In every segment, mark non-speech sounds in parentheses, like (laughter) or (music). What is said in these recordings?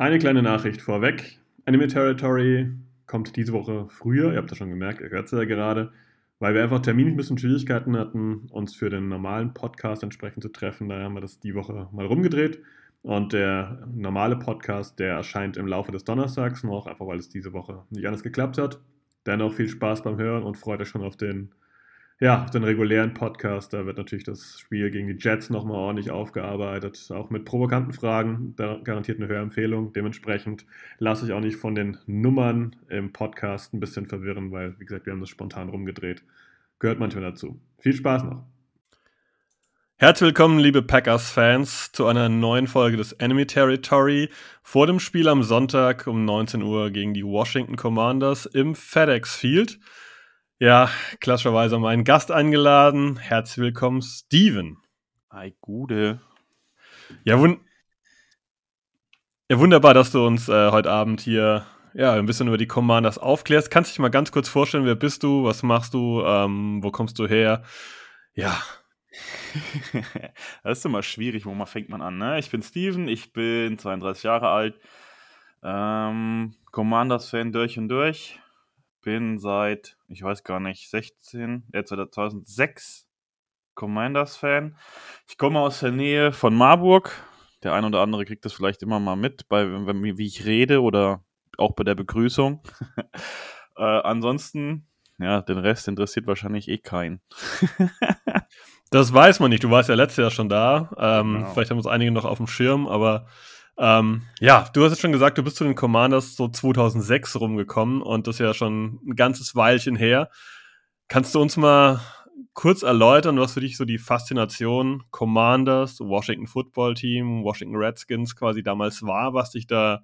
Eine kleine Nachricht vorweg. Anime Territory kommt diese Woche früher, ihr habt das schon gemerkt, ihr hört es ja gerade, weil wir einfach terminlich ein bisschen Schwierigkeiten hatten, uns für den normalen Podcast entsprechend zu treffen. Daher haben wir das die Woche mal rumgedreht. Und der normale Podcast, der erscheint im Laufe des Donnerstags noch, einfach weil es diese Woche nicht anders geklappt hat. Dennoch viel Spaß beim Hören und freut euch schon auf den ja, den regulären Podcast, da wird natürlich das Spiel gegen die Jets nochmal ordentlich aufgearbeitet, auch mit provokanten Fragen, da garantiert eine Hörempfehlung. Dementsprechend lasse ich auch nicht von den Nummern im Podcast ein bisschen verwirren, weil, wie gesagt, wir haben das spontan rumgedreht. Gehört manchmal dazu. Viel Spaß noch. Herzlich willkommen, liebe Packers-Fans, zu einer neuen Folge des Enemy Territory vor dem Spiel am Sonntag um 19 Uhr gegen die Washington Commanders im FedEx Field. Ja, klassischerweise meinen Gast eingeladen. Herzlich willkommen, Steven. Hi, Gude. Ja, wun ja wunderbar, dass du uns äh, heute Abend hier ja, ein bisschen über die Commanders aufklärst. Kannst du dich mal ganz kurz vorstellen, wer bist du, was machst du, ähm, wo kommst du her? Ja. (laughs) das ist immer schwierig, wo man fängt man an. Ne? Ich bin Steven, ich bin 32 Jahre alt, ähm, Commanders-Fan durch und durch bin seit, ich weiß gar nicht, 16, äh, 2006 Commanders-Fan. Ich komme aus der Nähe von Marburg. Der ein oder andere kriegt das vielleicht immer mal mit, bei, wie ich rede oder auch bei der Begrüßung. (laughs) äh, ansonsten, ja, den Rest interessiert wahrscheinlich eh keinen. (laughs) das weiß man nicht. Du warst ja letztes Jahr schon da. Ähm, genau. Vielleicht haben uns einige noch auf dem Schirm, aber ähm, ja, du hast es schon gesagt, du bist zu den Commanders so 2006 rumgekommen und das ist ja schon ein ganzes Weilchen her. Kannst du uns mal kurz erläutern, was für dich so die Faszination Commanders, Washington Football Team, Washington Redskins quasi damals war, was dich da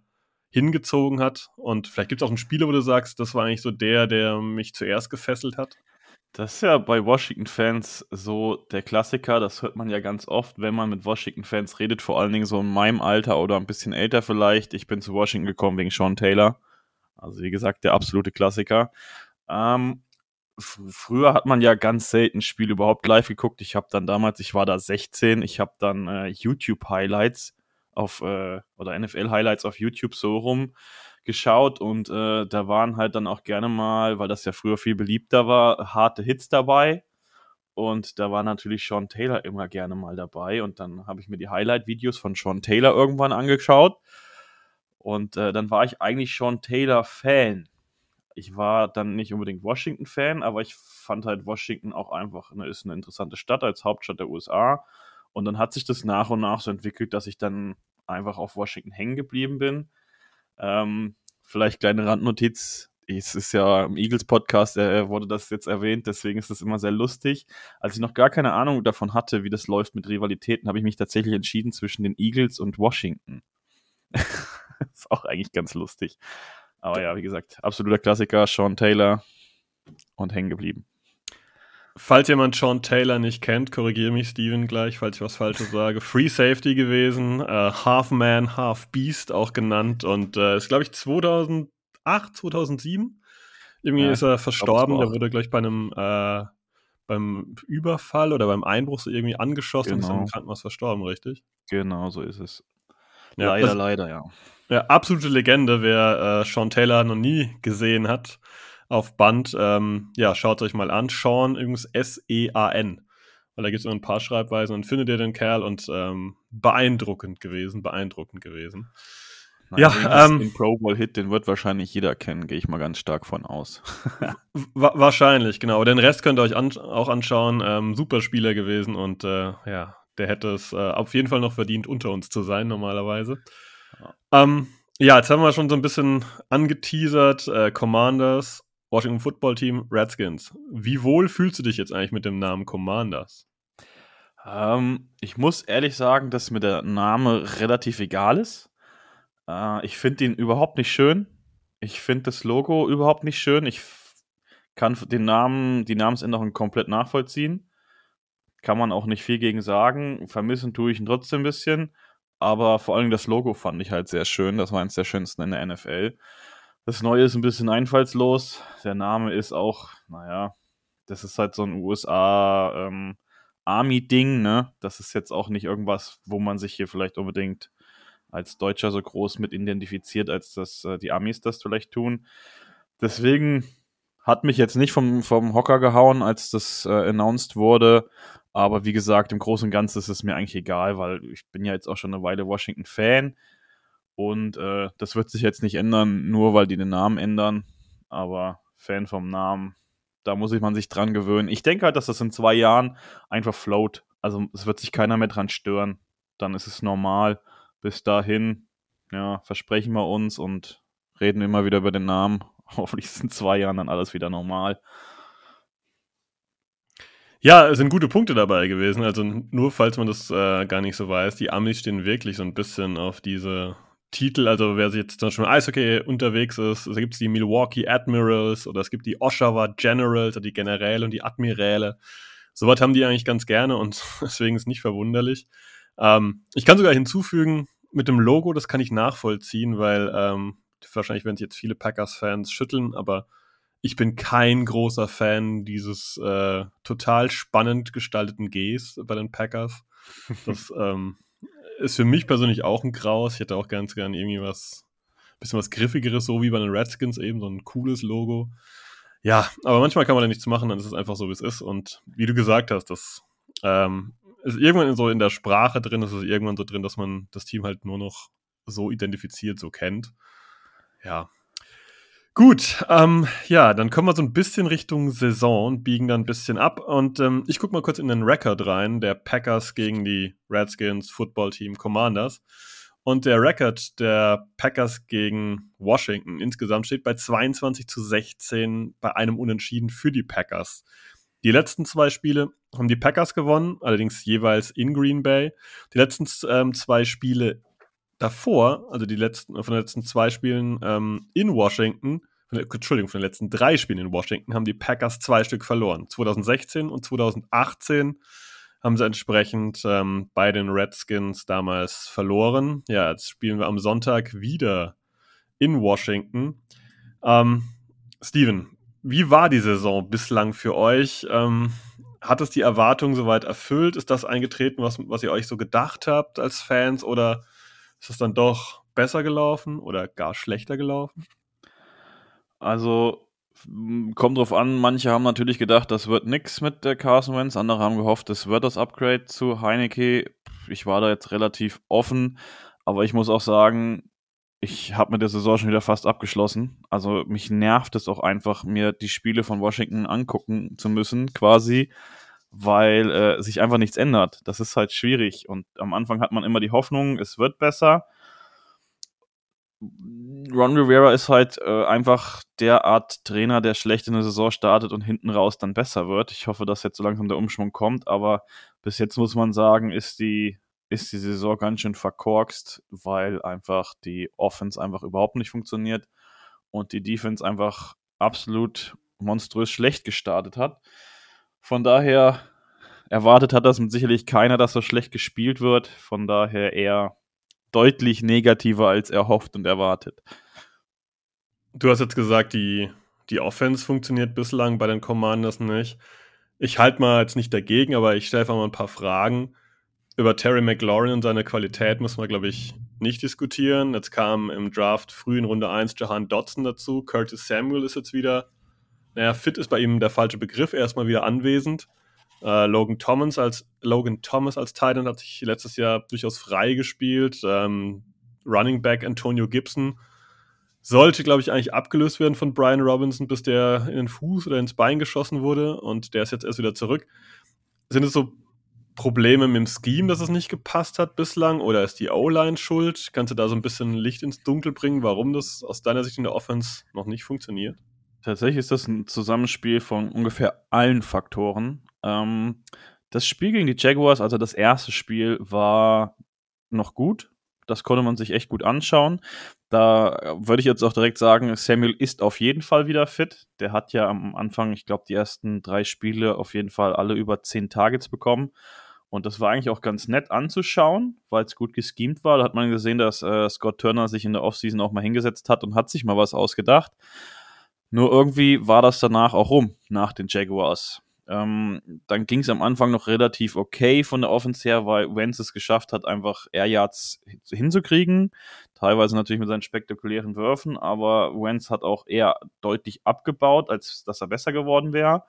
hingezogen hat? Und vielleicht gibt es auch einen Spieler, wo du sagst, das war eigentlich so der, der mich zuerst gefesselt hat? Das ist ja bei Washington-Fans so der Klassiker, das hört man ja ganz oft, wenn man mit Washington-Fans redet, vor allen Dingen so in meinem Alter oder ein bisschen älter vielleicht. Ich bin zu Washington gekommen wegen Sean Taylor. Also wie gesagt, der absolute Klassiker. Ähm, früher hat man ja ganz selten Spiele überhaupt live geguckt. Ich habe dann damals, ich war da 16, ich habe dann äh, YouTube-Highlights auf, äh, oder NFL-Highlights auf YouTube so rum geschaut und äh, da waren halt dann auch gerne mal, weil das ja früher viel beliebter war, harte Hits dabei. Und da war natürlich Sean Taylor immer gerne mal dabei. Und dann habe ich mir die Highlight-Videos von Sean Taylor irgendwann angeschaut. Und äh, dann war ich eigentlich Sean Taylor-Fan. Ich war dann nicht unbedingt Washington-Fan, aber ich fand halt Washington auch einfach eine, ist eine interessante Stadt als Hauptstadt der USA. Und dann hat sich das nach und nach so entwickelt, dass ich dann einfach auf Washington hängen geblieben bin. Ähm, vielleicht kleine Randnotiz. Es ist ja im Eagles-Podcast, äh, wurde das jetzt erwähnt, deswegen ist das immer sehr lustig. Als ich noch gar keine Ahnung davon hatte, wie das läuft mit Rivalitäten, habe ich mich tatsächlich entschieden zwischen den Eagles und Washington. (laughs) ist auch eigentlich ganz lustig. Aber ja, wie gesagt, absoluter Klassiker, Sean Taylor und hängen geblieben. Falls jemand Sean Taylor nicht kennt, korrigiere mich Steven gleich, falls ich was Falsches sage. Free Safety gewesen, äh, Half Man, Half Beast auch genannt und äh, ist, glaube ich, 2008, 2007. Irgendwie ja, ist er verstorben. Der wurde, glaube ich, bei einem äh, beim Überfall oder beim Einbruch so irgendwie angeschossen genau. und ist im genau. Krankenhaus verstorben, richtig? Genau, so ist es. Ja, leider, das, leider, ja. Ja, absolute Legende, wer äh, Sean Taylor noch nie gesehen hat auf Band. Ähm, ja, schaut euch mal an. Sean, übrigens S-E-A-N. Weil da gibt es immer ein paar Schreibweisen und findet ihr den Kerl und ähm, beeindruckend gewesen, beeindruckend gewesen. Nein, ja, ähm, den Pro Bowl Hit, den wird wahrscheinlich jeder kennen, gehe ich mal ganz stark von aus. (laughs) wa wahrscheinlich, genau. Den Rest könnt ihr euch an auch anschauen. Ähm, super Spieler gewesen und äh, ja, der hätte es äh, auf jeden Fall noch verdient, unter uns zu sein, normalerweise. Ja, ähm, ja jetzt haben wir schon so ein bisschen angeteasert. Äh, Commanders Washington Football Team Redskins. Wie wohl fühlst du dich jetzt eigentlich mit dem Namen Commanders? Ähm, ich muss ehrlich sagen, dass mir der Name relativ egal ist. Äh, ich finde ihn überhaupt nicht schön. Ich finde das Logo überhaupt nicht schön. Ich kann den Namen, die Namensänderung komplett nachvollziehen. Kann man auch nicht viel gegen sagen. Vermissen tue ich ihn trotzdem ein bisschen. Aber vor allem das Logo fand ich halt sehr schön. Das war eines der schönsten in der NFL. Das Neue ist ein bisschen einfallslos. Der Name ist auch, naja, das ist halt so ein USA ähm, ne? Das ist jetzt auch nicht irgendwas, wo man sich hier vielleicht unbedingt als Deutscher so groß mit identifiziert, als dass äh, die Amis das vielleicht tun. Deswegen hat mich jetzt nicht vom, vom Hocker gehauen, als das äh, announced wurde. Aber wie gesagt, im Großen und Ganzen ist es mir eigentlich egal, weil ich bin ja jetzt auch schon eine Weile Washington-Fan. Und äh, das wird sich jetzt nicht ändern, nur weil die den Namen ändern. Aber Fan vom Namen, da muss ich man sich dran gewöhnen. Ich denke halt, dass das in zwei Jahren einfach float. Also es wird sich keiner mehr dran stören. Dann ist es normal. Bis dahin, ja, versprechen wir uns und reden immer wieder über den Namen. (laughs) Hoffentlich ist in zwei Jahren dann alles wieder normal. Ja, es sind gute Punkte dabei gewesen. Also nur falls man das äh, gar nicht so weiß, die Amis stehen wirklich so ein bisschen auf diese Titel, also wer sich jetzt zum Beispiel im Eishockey unterwegs ist, da gibt es die Milwaukee Admirals oder es gibt die Oshawa Generals, also die Generäle und die Admiräle. Sowas haben die eigentlich ganz gerne und (laughs) deswegen ist nicht verwunderlich. Ähm, ich kann sogar hinzufügen, mit dem Logo, das kann ich nachvollziehen, weil ähm, wahrscheinlich werden sich jetzt viele Packers-Fans schütteln, aber ich bin kein großer Fan dieses äh, total spannend gestalteten Gs bei den Packers. (laughs) Das ähm, ist für mich persönlich auch ein Graus. Ich hätte auch ganz gern irgendwie was, bisschen was Griffigeres, so wie bei den Redskins eben, so ein cooles Logo. Ja, aber manchmal kann man da nichts machen, dann ist es einfach so, wie es ist. Und wie du gesagt hast, das ähm, ist irgendwann so in der Sprache drin, ist es irgendwann so drin, dass man das Team halt nur noch so identifiziert, so kennt. Ja, Gut, ähm, ja, dann kommen wir so ein bisschen Richtung Saison, biegen dann ein bisschen ab und ähm, ich gucke mal kurz in den Record rein, der Packers gegen die Redskins Football Team Commanders. Und der Record der Packers gegen Washington insgesamt steht bei 22 zu 16 bei einem Unentschieden für die Packers. Die letzten zwei Spiele haben die Packers gewonnen, allerdings jeweils in Green Bay. Die letzten ähm, zwei Spiele davor, also die letzten, von den letzten zwei Spielen ähm, in Washington, von Entschuldigung, von den letzten drei Spielen in Washington, haben die Packers zwei Stück verloren. 2016 und 2018 haben sie entsprechend ähm, bei den Redskins damals verloren. Ja, jetzt spielen wir am Sonntag wieder in Washington. Ähm, Steven, wie war die Saison bislang für euch? Ähm, hat es die Erwartungen soweit erfüllt? Ist das eingetreten, was, was ihr euch so gedacht habt als Fans? Oder ist es dann doch besser gelaufen oder gar schlechter gelaufen? Also, kommt drauf an, manche haben natürlich gedacht, das wird nix mit der Carson Wentz, andere haben gehofft, es wird das Upgrade zu Heineke. Ich war da jetzt relativ offen, aber ich muss auch sagen, ich habe mit der Saison schon wieder fast abgeschlossen. Also mich nervt es auch einfach, mir die Spiele von Washington angucken zu müssen, quasi, weil äh, sich einfach nichts ändert. Das ist halt schwierig. Und am Anfang hat man immer die Hoffnung, es wird besser. Ron Rivera ist halt äh, einfach der Art Trainer, der schlecht in der Saison startet und hinten raus dann besser wird. Ich hoffe, dass jetzt so langsam der Umschwung kommt, aber bis jetzt muss man sagen, ist die, ist die Saison ganz schön verkorkst, weil einfach die Offense einfach überhaupt nicht funktioniert und die Defense einfach absolut monströs schlecht gestartet hat. Von daher erwartet hat das sicherlich keiner, dass so schlecht gespielt wird. Von daher eher deutlich negativer als erhofft und erwartet. Du hast jetzt gesagt, die, die Offense funktioniert bislang bei den Commanders nicht. Ich halte mal jetzt nicht dagegen, aber ich stelle einfach mal ein paar Fragen. Über Terry McLaurin und seine Qualität muss man, glaube ich, nicht diskutieren. Jetzt kam im Draft früh in Runde 1 Jahan Dodson dazu. Curtis Samuel ist jetzt wieder naja, fit ist bei ihm der falsche Begriff, erstmal wieder anwesend. Äh, Logan Thomas als Logan Thomas als Titan hat sich letztes Jahr durchaus frei gespielt. Ähm, Running Back Antonio Gibson sollte, glaube ich, eigentlich abgelöst werden von Brian Robinson, bis der in den Fuß oder ins Bein geschossen wurde und der ist jetzt erst wieder zurück. Sind es so Probleme mit dem Scheme, dass es nicht gepasst hat bislang oder ist die O-Line schuld? Kannst du da so ein bisschen Licht ins Dunkel bringen, warum das aus deiner Sicht in der Offense noch nicht funktioniert? Tatsächlich ist das ein Zusammenspiel von ungefähr allen Faktoren. Ähm, das Spiel gegen die Jaguars, also das erste Spiel, war noch gut. Das konnte man sich echt gut anschauen. Da würde ich jetzt auch direkt sagen, Samuel ist auf jeden Fall wieder fit. Der hat ja am Anfang, ich glaube, die ersten drei Spiele auf jeden Fall alle über zehn Targets bekommen. Und das war eigentlich auch ganz nett anzuschauen, weil es gut geschemt war. Da hat man gesehen, dass äh, Scott Turner sich in der Offseason auch mal hingesetzt hat und hat sich mal was ausgedacht. Nur irgendwie war das danach auch rum, nach den Jaguars. Ähm, dann ging es am Anfang noch relativ okay von der Offense her, weil Wentz es geschafft hat, einfach Air Yards hinzukriegen. Teilweise natürlich mit seinen spektakulären Würfen, aber Wentz hat auch eher deutlich abgebaut, als dass er besser geworden wäre.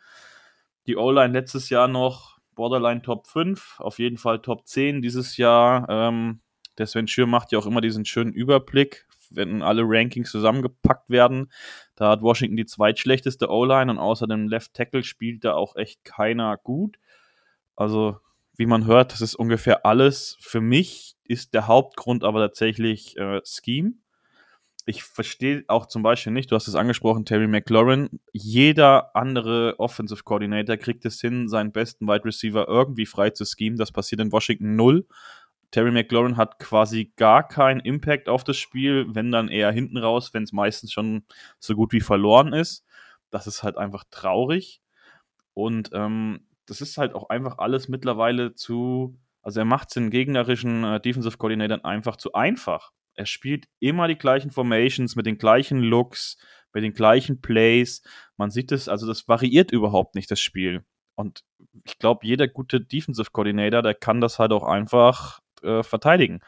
Die O-Line letztes Jahr noch Borderline Top 5, auf jeden Fall Top 10 dieses Jahr. Ähm, der Sven Schür macht ja auch immer diesen schönen Überblick, wenn alle Rankings zusammengepackt werden. Da hat Washington die zweitschlechteste O-Line und außer dem Left Tackle spielt da auch echt keiner gut. Also, wie man hört, das ist ungefähr alles. Für mich ist der Hauptgrund aber tatsächlich äh, Scheme. Ich verstehe auch zum Beispiel nicht, du hast es angesprochen, Terry McLaurin. Jeder andere Offensive Coordinator kriegt es hin, seinen besten Wide Receiver irgendwie frei zu schemen. Das passiert in Washington null. Terry McLaurin hat quasi gar keinen Impact auf das Spiel, wenn dann eher hinten raus, wenn es meistens schon so gut wie verloren ist. Das ist halt einfach traurig. Und ähm, das ist halt auch einfach alles mittlerweile zu, also er macht es den gegnerischen äh, Defensive Coordinatoren einfach zu einfach. Er spielt immer die gleichen Formations mit den gleichen Looks, mit den gleichen Plays. Man sieht es, also das variiert überhaupt nicht, das Spiel. Und ich glaube, jeder gute Defensive Coordinator, der kann das halt auch einfach äh, verteidigen.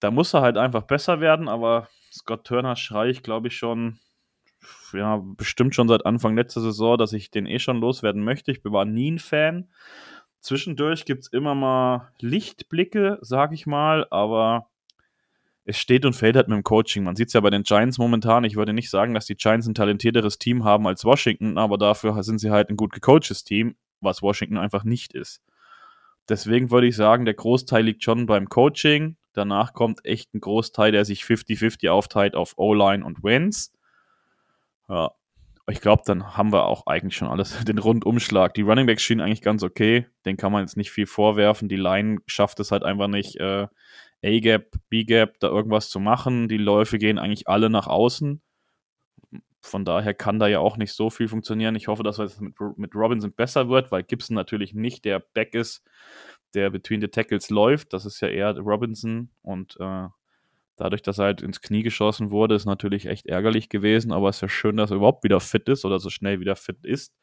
Da muss er halt einfach besser werden, aber Scott Turner schreie ich, glaube ich, schon, ja, bestimmt schon seit Anfang letzter Saison, dass ich den eh schon loswerden möchte. Ich war nie ein Fan. Zwischendurch gibt es immer mal Lichtblicke, sag ich mal, aber es steht und fällt halt mit dem Coaching. Man sieht es ja bei den Giants momentan. Ich würde nicht sagen, dass die Giants ein talentierteres Team haben als Washington, aber dafür sind sie halt ein gut gecoachtes Team, was Washington einfach nicht ist. Deswegen würde ich sagen, der Großteil liegt schon beim Coaching. Danach kommt echt ein Großteil, der sich 50-50 aufteilt auf O-Line und Wins. Ja, ich glaube, dann haben wir auch eigentlich schon alles, (laughs) den Rundumschlag. Die Running Backs schienen eigentlich ganz okay. Den kann man jetzt nicht viel vorwerfen. Die Line schafft es halt einfach nicht, äh, A-Gap, B-Gap, da irgendwas zu machen. Die Läufe gehen eigentlich alle nach außen. Von daher kann da ja auch nicht so viel funktionieren. Ich hoffe, dass es mit, mit Robinson besser wird, weil Gibson natürlich nicht der Back ist, der between the Tackles läuft. Das ist ja eher Robinson und äh, dadurch, dass er halt ins Knie geschossen wurde, ist natürlich echt ärgerlich gewesen, aber es ist ja schön, dass er überhaupt wieder fit ist oder so schnell wieder fit ist.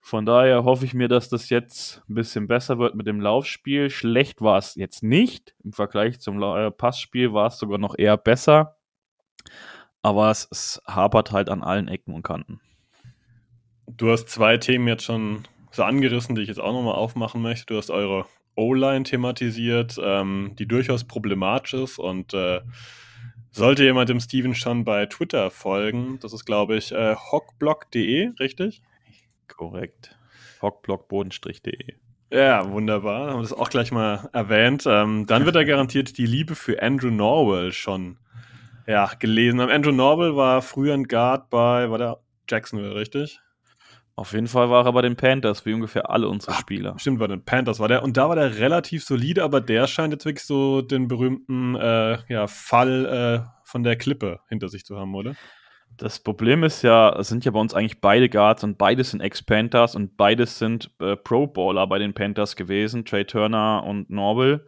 Von daher hoffe ich mir, dass das jetzt ein bisschen besser wird mit dem Laufspiel. Schlecht war es jetzt nicht. Im Vergleich zum äh, Passspiel war es sogar noch eher besser aber es, es hapert halt an allen Ecken und Kanten. Du hast zwei Themen jetzt schon so angerissen, die ich jetzt auch nochmal aufmachen möchte. Du hast eure O-Line thematisiert, ähm, die durchaus problematisch ist und äh, sollte jemand dem Steven schon bei Twitter folgen, das ist glaube ich äh, hockblock.de, richtig? Korrekt. Hockblock-de. Ja, wunderbar. Haben wir das auch gleich mal erwähnt. Ähm, dann wird er (laughs) garantiert die Liebe für Andrew Norwell schon ja, gelesen haben. Andrew Norville war früher ein Guard bei, war der Jacksonville, richtig? Auf jeden Fall war er bei den Panthers, wie ungefähr alle unsere Ach, Spieler. Stimmt, bei den Panthers war der. Und da war der relativ solide, aber der scheint jetzt wirklich so den berühmten äh, ja, Fall äh, von der Klippe hinter sich zu haben, oder? Das Problem ist ja, es sind ja bei uns eigentlich beide Guards und beides sind Ex-Panthers und beides sind äh, Pro-Baller bei den Panthers gewesen, Trey Turner und Norville.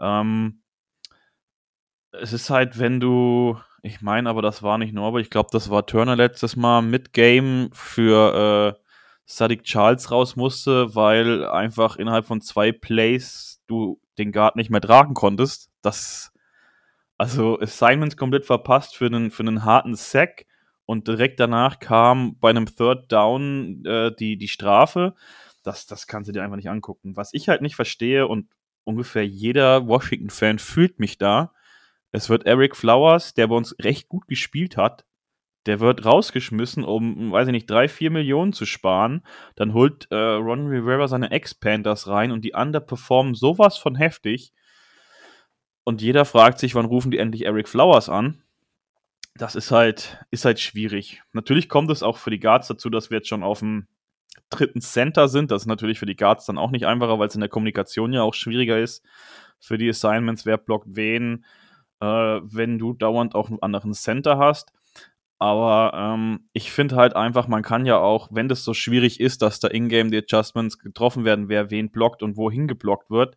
Ähm, es ist halt, wenn du, ich meine aber, das war nicht Norbert, ich glaube, das war Turner letztes Mal mit Game für äh, Sadiq Charles raus musste, weil einfach innerhalb von zwei Plays du den Guard nicht mehr tragen konntest. Das, also Assignments komplett verpasst für einen, für einen harten Sack und direkt danach kam bei einem Third Down äh, die, die Strafe. Das, das kannst du dir einfach nicht angucken. Was ich halt nicht verstehe und ungefähr jeder Washington-Fan fühlt mich da, es wird Eric Flowers, der bei uns recht gut gespielt hat, der wird rausgeschmissen, um, weiß ich nicht, drei, vier Millionen zu sparen. Dann holt äh, Ron Rivera seine Ex-Panthers rein und die underperformen sowas von heftig. Und jeder fragt sich, wann rufen die endlich Eric Flowers an? Das ist halt, ist halt schwierig. Natürlich kommt es auch für die Guards dazu, dass wir jetzt schon auf dem dritten Center sind. Das ist natürlich für die Guards dann auch nicht einfacher, weil es in der Kommunikation ja auch schwieriger ist. für die Assignments, wer blockt wen, äh, wenn du dauernd auch einen anderen Center hast. Aber ähm, ich finde halt einfach, man kann ja auch, wenn das so schwierig ist, dass da in-game die Adjustments getroffen werden, wer wen blockt und wohin geblockt wird,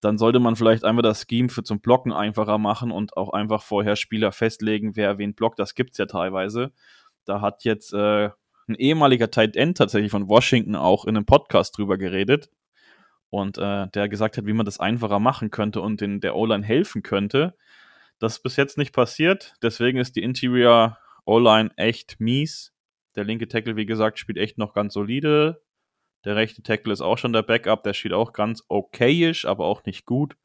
dann sollte man vielleicht einfach das Scheme für zum Blocken einfacher machen und auch einfach vorher Spieler festlegen, wer wen blockt. Das gibt es ja teilweise. Da hat jetzt äh, ein ehemaliger Tight End tatsächlich von Washington auch in einem Podcast drüber geredet. Und äh, der gesagt hat, wie man das einfacher machen könnte und in der O-Line helfen könnte. Das ist bis jetzt nicht passiert. Deswegen ist die Interior O-Line echt mies. Der linke Tackle, wie gesagt, spielt echt noch ganz solide. Der rechte Tackle ist auch schon der Backup. Der spielt auch ganz okayisch, aber auch nicht gut.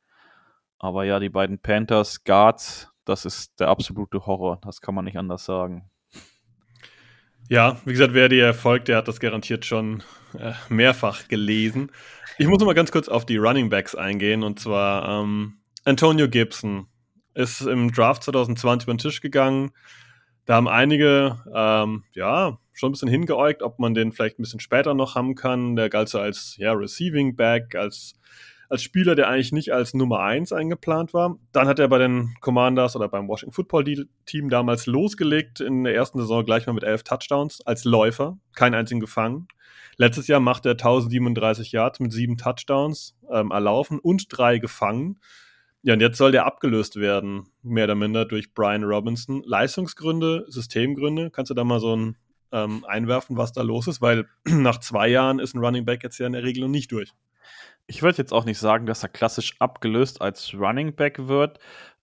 Aber ja, die beiden Panthers, Guards, das ist der absolute Horror. Das kann man nicht anders sagen. Ja, wie gesagt, wer dir folgt, der hat das garantiert schon äh, mehrfach gelesen. Ich muss noch mal ganz kurz auf die Running Backs eingehen. Und zwar ähm, Antonio Gibson ist im Draft 2020 über den Tisch gegangen. Da haben einige, ähm, ja, schon ein bisschen hingeäugt, ob man den vielleicht ein bisschen später noch haben kann. Der galt so als ja, Receiving Back, als, als Spieler, der eigentlich nicht als Nummer 1 eingeplant war. Dann hat er bei den Commanders oder beim Washington Football Team damals losgelegt, in der ersten Saison gleich mal mit elf Touchdowns als Läufer, keinen einzigen gefangen. Letztes Jahr macht er 1037 Yards mit sieben Touchdowns ähm, erlaufen und drei gefangen. Ja, und jetzt soll der abgelöst werden, mehr oder minder durch Brian Robinson. Leistungsgründe, Systemgründe, kannst du da mal so ein ähm, einwerfen, was da los ist? Weil (clears throat) nach zwei Jahren ist ein Running Back jetzt ja in der Regel noch nicht durch. Ich würde jetzt auch nicht sagen, dass er klassisch abgelöst als Running Back wird.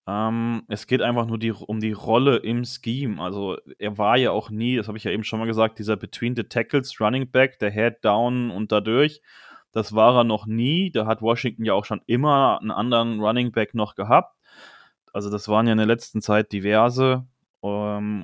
Ähm, es geht einfach nur die, um die Rolle im Scheme. Also er war ja auch nie, das habe ich ja eben schon mal gesagt, dieser Between the Tackles Running Back, der Head down und dadurch. Das war er noch nie. Da hat Washington ja auch schon immer einen anderen Running Back noch gehabt. Also das waren ja in der letzten Zeit diverse. Um,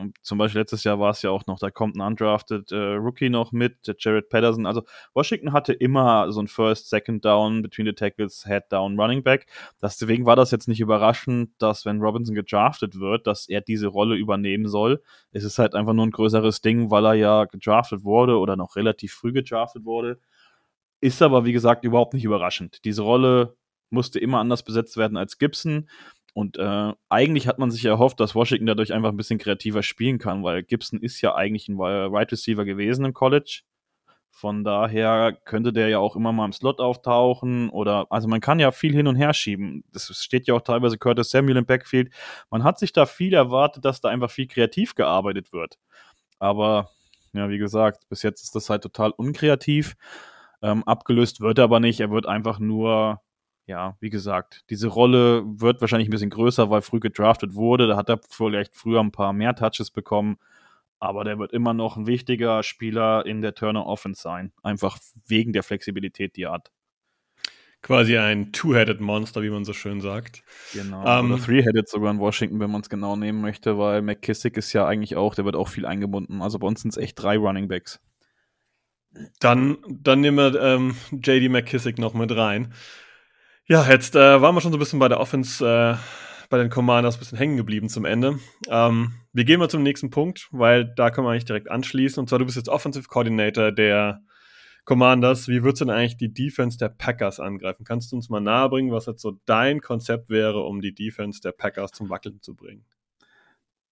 ähm, zum Beispiel letztes Jahr war es ja auch noch, da kommt ein undrafted äh, Rookie noch mit, der Jared Patterson. Also Washington hatte immer so ein First, Second Down, Between the Tackles, Head Down, Running Back. Deswegen war das jetzt nicht überraschend, dass wenn Robinson gedraftet wird, dass er diese Rolle übernehmen soll. Es ist halt einfach nur ein größeres Ding, weil er ja gedraftet wurde oder noch relativ früh gedraftet wurde. Ist aber, wie gesagt, überhaupt nicht überraschend. Diese Rolle musste immer anders besetzt werden als Gibson. Und äh, eigentlich hat man sich erhofft, dass Washington dadurch einfach ein bisschen kreativer spielen kann, weil Gibson ist ja eigentlich ein Right Receiver gewesen im College. Von daher könnte der ja auch immer mal im Slot auftauchen oder, also man kann ja viel hin und her schieben. Das steht ja auch teilweise Curtis Samuel im Backfield. Man hat sich da viel erwartet, dass da einfach viel kreativ gearbeitet wird. Aber, ja, wie gesagt, bis jetzt ist das halt total unkreativ. Ähm, abgelöst wird er aber nicht. Er wird einfach nur, ja, wie gesagt, diese Rolle wird wahrscheinlich ein bisschen größer, weil früh gedraftet wurde. Da hat er vielleicht früher ein paar mehr Touches bekommen. Aber der wird immer noch ein wichtiger Spieler in der Turner Offense sein. Einfach wegen der Flexibilität, die er hat. Quasi ein Two-Headed Monster, wie man so schön sagt. Genau. Um, Oder Three-Headed sogar in Washington, wenn man es genau nehmen möchte, weil McKissick ist ja eigentlich auch, der wird auch viel eingebunden. Also bei uns sind es echt drei Running Backs. Dann, dann nehmen wir ähm, JD McKissick noch mit rein. Ja, jetzt äh, waren wir schon so ein bisschen bei der Offense, äh, bei den Commanders ein bisschen hängen geblieben zum Ende. Ähm, wir gehen mal zum nächsten Punkt, weil da können wir eigentlich direkt anschließen. Und zwar, du bist jetzt Offensive Coordinator der Commanders. Wie würdest du denn eigentlich die Defense der Packers angreifen? Kannst du uns mal nahebringen, was jetzt so dein Konzept wäre, um die Defense der Packers zum Wackeln zu bringen?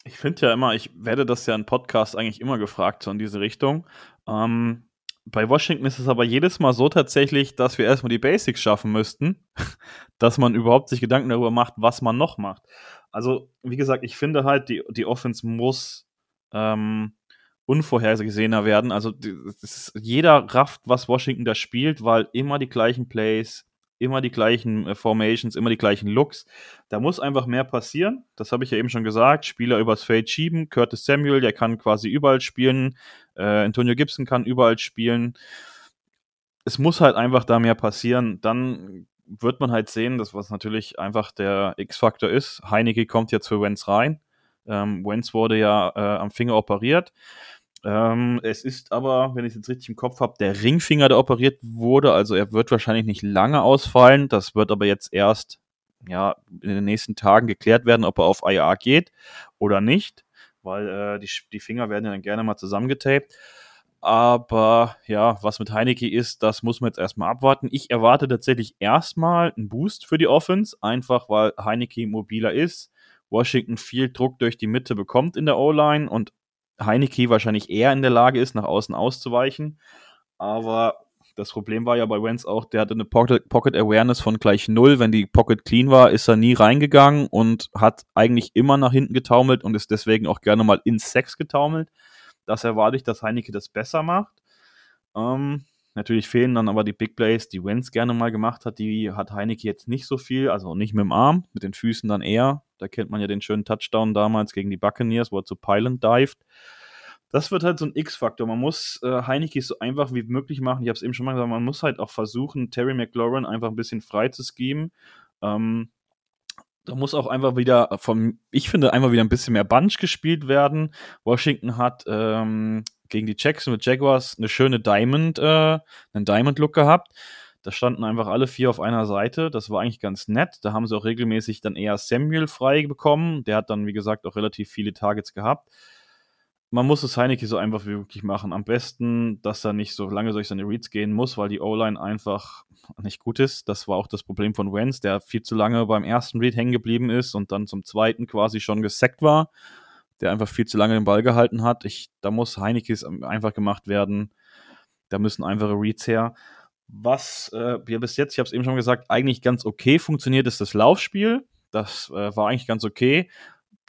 Ich finde ja immer, ich werde das ja in Podcasts eigentlich immer gefragt, so in diese Richtung. Ähm, bei Washington ist es aber jedes Mal so tatsächlich, dass wir erstmal die Basics schaffen müssten, (laughs) dass man überhaupt sich Gedanken darüber macht, was man noch macht. Also, wie gesagt, ich finde halt, die, die Offense muss ähm, unvorhergesehener werden. Also, ist, jeder rafft, was Washington da spielt, weil immer die gleichen Plays, immer die gleichen äh, Formations, immer die gleichen Looks. Da muss einfach mehr passieren. Das habe ich ja eben schon gesagt. Spieler übers Feld schieben. Curtis Samuel, der kann quasi überall spielen. Äh, Antonio Gibson kann überall spielen. Es muss halt einfach da mehr passieren. Dann wird man halt sehen, dass was natürlich einfach der X-Faktor ist. Heineke kommt jetzt für Wenz rein. Ähm, Wenz wurde ja äh, am Finger operiert. Ähm, es ist aber, wenn ich es jetzt richtig im Kopf habe, der Ringfinger, der operiert wurde. Also er wird wahrscheinlich nicht lange ausfallen. Das wird aber jetzt erst ja, in den nächsten Tagen geklärt werden, ob er auf IA geht oder nicht, weil äh, die, die Finger werden ja dann gerne mal zusammengetaped. Aber ja, was mit Heineke ist, das muss man jetzt erstmal abwarten. Ich erwarte tatsächlich erstmal einen Boost für die Offense, einfach weil Heineke mobiler ist, Washington viel Druck durch die Mitte bekommt in der O-Line und Heineke wahrscheinlich eher in der Lage ist, nach außen auszuweichen. Aber das Problem war ja bei Wentz auch, der hatte eine Pocket, Awareness von gleich null. Wenn die Pocket clean war, ist er nie reingegangen und hat eigentlich immer nach hinten getaumelt und ist deswegen auch gerne mal in Sex getaumelt. Das erwarte ich, dass Heineke das besser macht. Ähm, natürlich fehlen dann aber die Big Plays, die Wentz gerne mal gemacht hat. Die hat Heineke jetzt nicht so viel, also nicht mit dem Arm, mit den Füßen dann eher. Da kennt man ja den schönen Touchdown damals gegen die Buccaneers, wo er zu Pylon dived. Das wird halt so ein X-Faktor. Man muss äh, Heineke so einfach wie möglich machen. Ich habe es eben schon mal gesagt, man muss halt auch versuchen, Terry McLaurin einfach ein bisschen frei zu schemen. Ähm, da muss auch einfach wieder vom, ich finde, einfach wieder ein bisschen mehr Bunch gespielt werden. Washington hat ähm, gegen die Jacksonville Jaguars eine schöne Diamond, äh, einen Diamond-Look gehabt. Da standen einfach alle vier auf einer Seite. Das war eigentlich ganz nett. Da haben sie auch regelmäßig dann eher Samuel frei bekommen. Der hat dann, wie gesagt, auch relativ viele Targets gehabt. Man muss es Heineke so einfach wie möglich machen. Am besten, dass er nicht so lange durch seine Reads gehen muss, weil die O-Line einfach nicht gut ist. Das war auch das Problem von Wenz, der viel zu lange beim ersten Read hängen geblieben ist und dann zum zweiten quasi schon gesackt war, der einfach viel zu lange den Ball gehalten hat. Ich, da muss Heinekes einfach gemacht werden. Da müssen einfache Reads her. Was äh, ja bis jetzt, ich habe es eben schon gesagt, eigentlich ganz okay funktioniert, ist das Laufspiel. Das äh, war eigentlich ganz okay.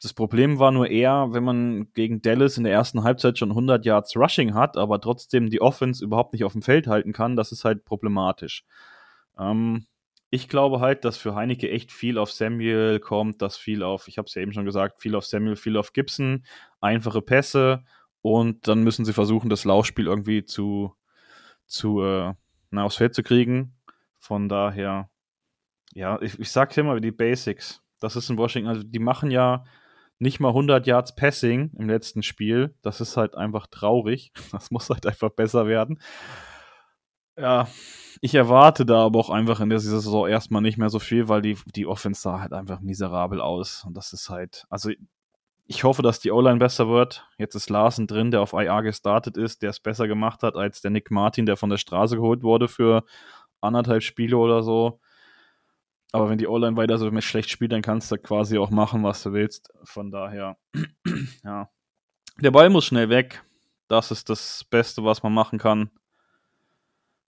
Das Problem war nur eher, wenn man gegen Dallas in der ersten Halbzeit schon 100 Yards Rushing hat, aber trotzdem die Offense überhaupt nicht auf dem Feld halten kann, das ist halt problematisch. Ähm, ich glaube halt, dass für Heineke echt viel auf Samuel kommt, dass viel auf, ich habe es ja eben schon gesagt, viel auf Samuel, viel auf Gibson, einfache Pässe und dann müssen sie versuchen, das Laufspiel irgendwie zu, zu äh, na, aufs Feld zu kriegen. Von daher, ja, ich, ich sage immer die Basics. Das ist in Washington, also die machen ja nicht mal 100 Yards Passing im letzten Spiel. Das ist halt einfach traurig. (laughs) Das muss halt einfach besser werden. Ja, ich erwarte da aber auch einfach in der Saison erstmal nicht mehr so viel, weil die, die Offense sah halt einfach miserabel aus. Und das ist halt, also ich hoffe, dass die O-Line besser wird. Jetzt ist Larsen drin, der auf IA gestartet ist, der es besser gemacht hat als der Nick Martin, der von der Straße geholt wurde für anderthalb Spiele oder so. Aber wenn die O-Line weiter so schlecht spielt, dann kannst du quasi auch machen, was du willst. Von daher, (clears throat) ja. Der Ball muss schnell weg. Das ist das Beste, was man machen kann.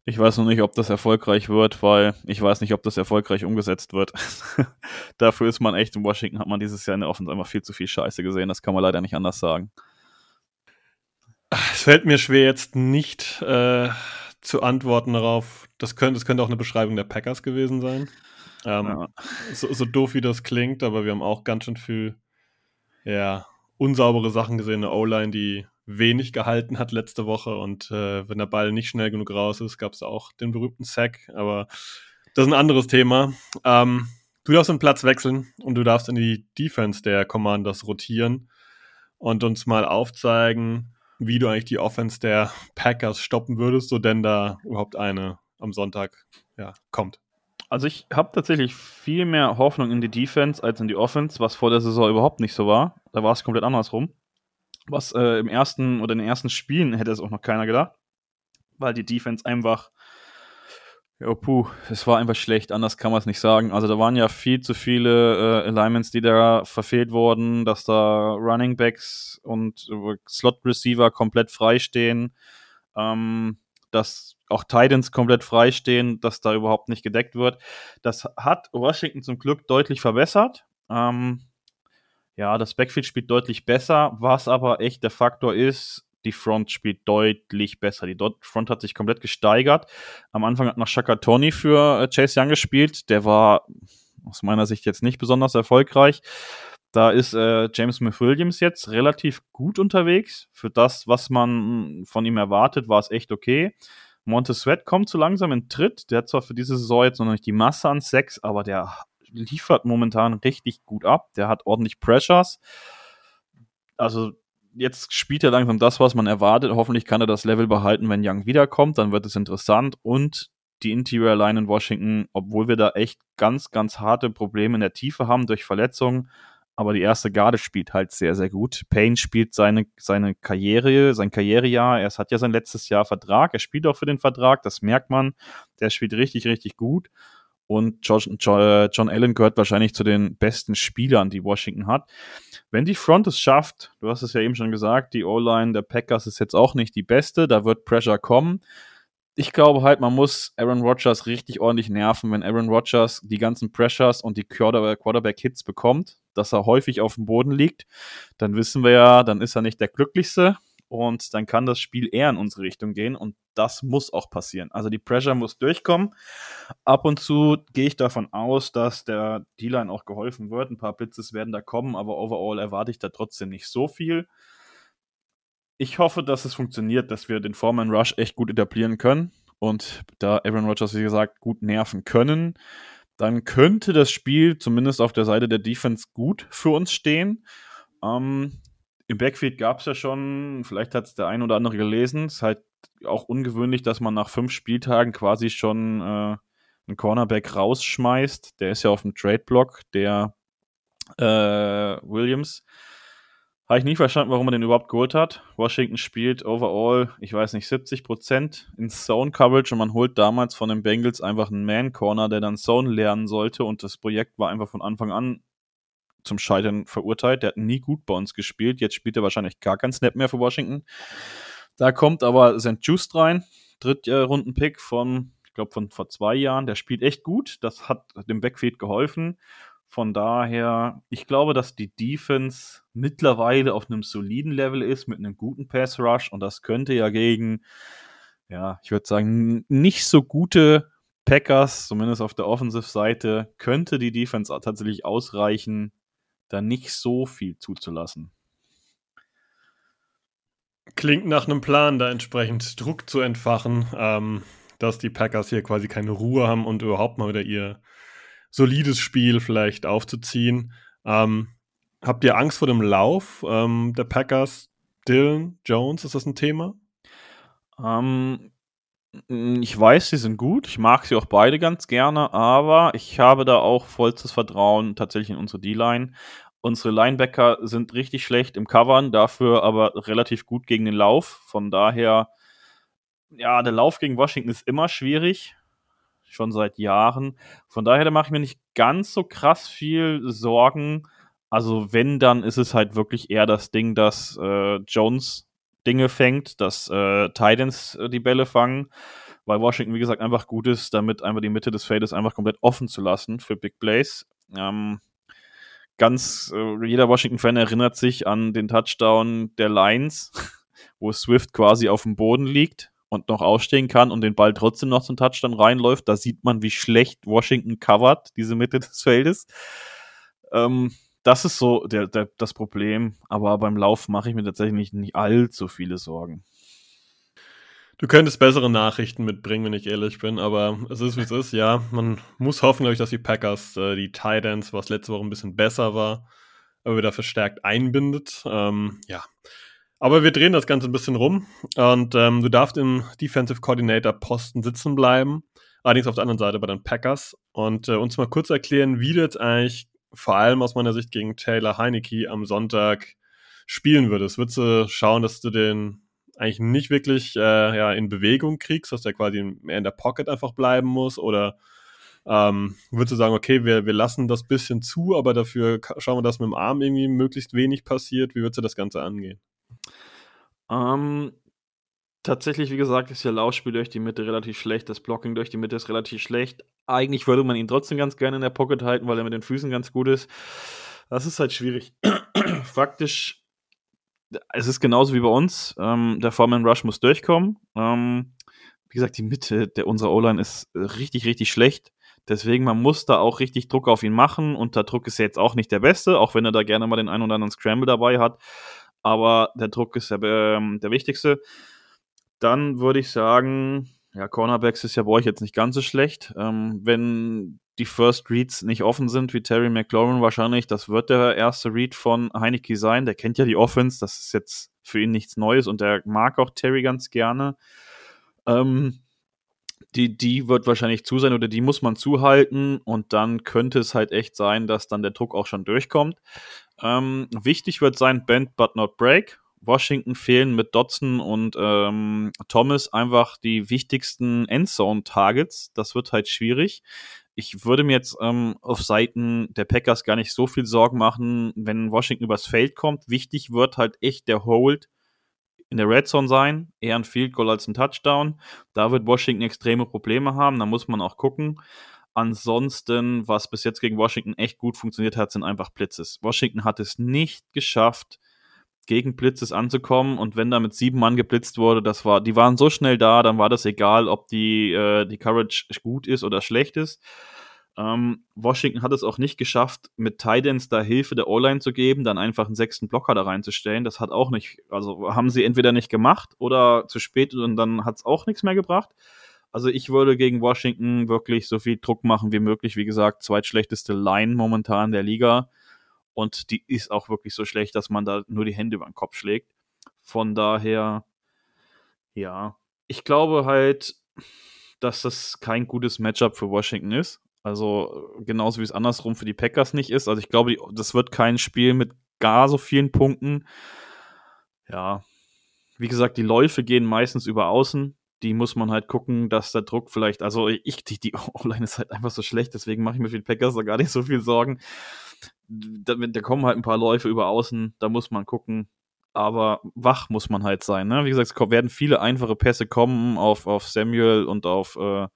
Ich weiß noch nicht, ob das erfolgreich wird, weil ich weiß nicht, ob das erfolgreich umgesetzt wird. (laughs) Dafür ist man echt in Washington, hat man dieses Jahr in der Offense einfach viel zu viel Scheiße gesehen. Das kann man leider nicht anders sagen. Es fällt mir schwer, jetzt nicht äh, zu antworten darauf. Das könnte, das könnte auch eine Beschreibung der Packers gewesen sein. Ähm, ja. so, so, doof wie das klingt, aber wir haben auch ganz schön viel ja, unsaubere Sachen gesehen. Eine O-Line, die wenig gehalten hat letzte Woche und äh, wenn der Ball nicht schnell genug raus ist, gab es auch den berühmten Sack, aber das ist ein anderes Thema. Ähm, du darfst den Platz wechseln und du darfst in die Defense der Commanders rotieren und uns mal aufzeigen, wie du eigentlich die Offense der Packers stoppen würdest, so denn da überhaupt eine am Sonntag ja, kommt. Also ich habe tatsächlich viel mehr Hoffnung in die Defense als in die Offense, was vor der Saison überhaupt nicht so war. Da war es komplett andersrum. Was äh, im ersten oder in den ersten Spielen hätte es auch noch keiner gedacht, weil die Defense einfach, ja, puh, es war einfach schlecht, anders kann man es nicht sagen. Also da waren ja viel zu viele äh, Alignments, die da verfehlt wurden, dass da Running Backs und äh, Slot Receiver komplett frei stehen. Ähm, dass auch Titans komplett freistehen, dass da überhaupt nicht gedeckt wird. Das hat Washington zum Glück deutlich verbessert. Ähm, ja, das Backfield spielt deutlich besser, was aber echt der Faktor ist, die Front spielt deutlich besser. Die Front hat sich komplett gesteigert. Am Anfang hat noch Shaka Tony für äh, Chase Young gespielt. Der war aus meiner Sicht jetzt nicht besonders erfolgreich. Da ist äh, James Smith Williams jetzt relativ gut unterwegs. Für das, was man von ihm erwartet, war es echt okay. Montez Sweat kommt so langsam in Tritt. Der hat zwar für diese Saison jetzt noch nicht die Masse an Sex, aber der liefert momentan richtig gut ab. Der hat ordentlich Pressures. Also jetzt spielt er langsam das, was man erwartet. Hoffentlich kann er das Level behalten, wenn Young wiederkommt. Dann wird es interessant. Und die Interior Line in Washington, obwohl wir da echt ganz, ganz harte Probleme in der Tiefe haben durch Verletzungen, aber die erste Garde spielt halt sehr, sehr gut. Payne spielt seine, seine Karriere, sein Karrierejahr. Er hat ja sein letztes Jahr Vertrag. Er spielt auch für den Vertrag, das merkt man. Der spielt richtig, richtig gut. Und John, John Allen gehört wahrscheinlich zu den besten Spielern, die Washington hat. Wenn die Front es schafft, du hast es ja eben schon gesagt, die O-Line der Packers ist jetzt auch nicht die beste, da wird Pressure kommen ich glaube halt, man muss Aaron Rodgers richtig ordentlich nerven, wenn Aaron Rodgers die ganzen Pressures und die Quarterback-Hits bekommt, dass er häufig auf dem Boden liegt. Dann wissen wir ja, dann ist er nicht der Glücklichste und dann kann das Spiel eher in unsere Richtung gehen und das muss auch passieren. Also die Pressure muss durchkommen. Ab und zu gehe ich davon aus, dass der D-Line auch geholfen wird. Ein paar Blitzes werden da kommen, aber overall erwarte ich da trotzdem nicht so viel ich hoffe, dass es funktioniert, dass wir den Foreman Rush echt gut etablieren können und da Aaron Rodgers, wie gesagt, gut nerven können, dann könnte das Spiel zumindest auf der Seite der Defense gut für uns stehen. Ähm, Im Backfield gab es ja schon, vielleicht hat es der ein oder andere gelesen, es ist halt auch ungewöhnlich, dass man nach fünf Spieltagen quasi schon äh, einen Cornerback rausschmeißt. Der ist ja auf dem Trade-Block, der äh, Williams. Habe ich nie verstanden, warum man den überhaupt geholt hat. Washington spielt overall, ich weiß nicht, 70% in Zone Coverage und man holt damals von den Bengals einfach einen Man Corner, der dann Zone lernen sollte und das Projekt war einfach von Anfang an zum Scheitern verurteilt. Der hat nie gut bei uns gespielt. Jetzt spielt er wahrscheinlich gar keinen Snap mehr für Washington. Da kommt aber St. Just rein, Drittrunden-Pick von, ich glaube, von vor zwei Jahren. Der spielt echt gut. Das hat dem Backfield geholfen. Von daher, ich glaube, dass die Defense mittlerweile auf einem soliden Level ist mit einem guten Pass Rush und das könnte ja gegen, ja, ich würde sagen, nicht so gute Packers, zumindest auf der Offensive-Seite, könnte die Defense tatsächlich ausreichen, da nicht so viel zuzulassen. Klingt nach einem Plan, da entsprechend Druck zu entfachen, ähm, dass die Packers hier quasi keine Ruhe haben und überhaupt mal wieder ihr solides Spiel vielleicht aufzuziehen. Ähm, habt ihr Angst vor dem Lauf ähm, der Packers? Dylan, Jones, ist das ein Thema? Ähm, ich weiß, sie sind gut. Ich mag sie auch beide ganz gerne, aber ich habe da auch vollstes Vertrauen tatsächlich in unsere D-Line. Unsere Linebacker sind richtig schlecht im Covern, dafür aber relativ gut gegen den Lauf. Von daher, ja, der Lauf gegen Washington ist immer schwierig schon seit Jahren. Von daher, da mache ich mir nicht ganz so krass viel Sorgen. Also wenn, dann ist es halt wirklich eher das Ding, dass äh, Jones Dinge fängt, dass äh, Titans äh, die Bälle fangen, weil Washington, wie gesagt, einfach gut ist, damit einfach die Mitte des Feldes einfach komplett offen zu lassen für Big Plays. Ähm, ganz, äh, jeder Washington-Fan erinnert sich an den Touchdown der Lions, (laughs) wo Swift quasi auf dem Boden liegt und noch ausstehen kann und den Ball trotzdem noch zum Touchdown reinläuft. Da sieht man, wie schlecht Washington covert, diese Mitte des Feldes. Ähm, das ist so der, der, das Problem. Aber beim Lauf mache ich mir tatsächlich nicht, nicht allzu viele Sorgen. Du könntest bessere Nachrichten mitbringen, wenn ich ehrlich bin, aber es ist, wie es ist, ja. Man muss hoffen, glaube ich, dass die Packers äh, die Titans, was letzte Woche ein bisschen besser war, aber wieder verstärkt einbindet. Ähm, ja. Aber wir drehen das Ganze ein bisschen rum und ähm, du darfst im Defensive Coordinator Posten sitzen bleiben. Allerdings auf der anderen Seite bei den Packers. Und äh, uns mal kurz erklären, wie du jetzt eigentlich vor allem aus meiner Sicht gegen Taylor Heineke am Sonntag spielen würdest. Würdest du schauen, dass du den eigentlich nicht wirklich äh, ja, in Bewegung kriegst, dass der quasi mehr in der Pocket einfach bleiben muss? Oder ähm, würdest du sagen, okay, wir, wir lassen das bisschen zu, aber dafür schauen wir, dass mit dem Arm irgendwie möglichst wenig passiert? Wie würdest du das Ganze angehen? Ähm, tatsächlich, wie gesagt, ist der Laufspiel durch die Mitte relativ schlecht. Das Blocking durch die Mitte ist relativ schlecht. Eigentlich würde man ihn trotzdem ganz gerne in der Pocket halten, weil er mit den Füßen ganz gut ist. Das ist halt schwierig. (clears throat) Faktisch, es ist genauso wie bei uns. Ähm, der Foreman Rush muss durchkommen. Ähm, wie gesagt, die Mitte der unserer O-Line ist richtig, richtig schlecht. Deswegen, man muss da auch richtig Druck auf ihn machen. Und der Druck ist ja jetzt auch nicht der beste, auch wenn er da gerne mal den einen oder anderen Scramble dabei hat aber der Druck ist der, ähm, der wichtigste. Dann würde ich sagen, ja, Cornerbacks ist ja bei euch jetzt nicht ganz so schlecht. Ähm, wenn die First Reads nicht offen sind, wie Terry McLaurin wahrscheinlich, das wird der erste Read von Heineke sein. Der kennt ja die Offense, das ist jetzt für ihn nichts Neues und der mag auch Terry ganz gerne. Ähm, Die, die wird wahrscheinlich zu sein oder die muss man zuhalten und dann könnte es halt echt sein, dass dann der Druck auch schon durchkommt. Ähm, wichtig wird sein, Bend but not break. Washington fehlen mit Dodson und ähm, Thomas einfach die wichtigsten Endzone-Targets. Das wird halt schwierig. Ich würde mir jetzt ähm, auf Seiten der Packers gar nicht so viel Sorgen machen, wenn Washington übers Feld kommt. Wichtig wird halt echt der Hold in der Red Zone sein, eher ein Field Goal als ein Touchdown. Da wird Washington extreme Probleme haben, da muss man auch gucken. Ansonsten, was bis jetzt gegen Washington echt gut funktioniert hat, sind einfach Blitzes. Washington hat es nicht geschafft, gegen Blitzes anzukommen und wenn da mit sieben Mann geblitzt wurde, das war, die waren so schnell da, dann war das egal, ob die, äh, die Courage gut ist oder schlecht ist. Ähm, Washington hat es auch nicht geschafft, mit Tidans da Hilfe der O-Line zu geben, dann einfach einen sechsten Blocker da reinzustellen. Das hat auch nicht, also haben sie entweder nicht gemacht oder zu spät und dann hat es auch nichts mehr gebracht. Also ich würde gegen Washington wirklich so viel Druck machen wie möglich. Wie gesagt, zweitschlechteste Line momentan der Liga. Und die ist auch wirklich so schlecht, dass man da nur die Hände über den Kopf schlägt. Von daher, ja, ich glaube halt, dass das kein gutes Matchup für Washington ist. Also genauso wie es andersrum für die Packers nicht ist. Also ich glaube, das wird kein Spiel mit gar so vielen Punkten. Ja, wie gesagt, die Läufe gehen meistens über Außen. Die muss man halt gucken, dass der Druck vielleicht, also ich, die, die (laughs) Online ist halt einfach so schlecht, deswegen mache ich mir für die Packers da gar nicht so viel Sorgen. Da, da kommen halt ein paar Läufe über Außen, da muss man gucken, aber wach muss man halt sein. Ne? Wie gesagt, es werden viele einfache Pässe kommen auf, auf Samuel und auf äh,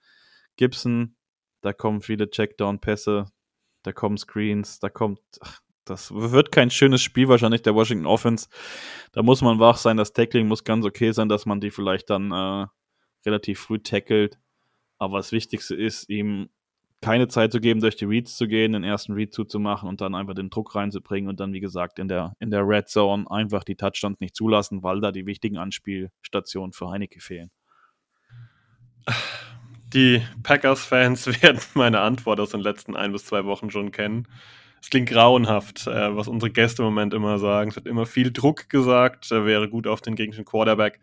Gibson. Da kommen viele Checkdown-Pässe, da kommen Screens, da kommt. Ach, das wird kein schönes Spiel wahrscheinlich der Washington Offense. Da muss man wach sein. Das Tackling muss ganz okay sein, dass man die vielleicht dann äh, relativ früh tackelt. Aber das Wichtigste ist, ihm keine Zeit zu geben, durch die Reads zu gehen, den ersten Read zuzumachen und dann einfach den Druck reinzubringen und dann, wie gesagt, in der, in der Red Zone einfach die Touchdowns nicht zulassen, weil da die wichtigen Anspielstationen für Heineke fehlen. Die Packers-Fans (laughs) werden meine Antwort aus den letzten ein bis zwei Wochen schon kennen. Es klingt grauenhaft, äh, was unsere Gäste im Moment immer sagen. Es wird immer viel Druck gesagt, er wäre gut auf den gegnerischen Quarterback.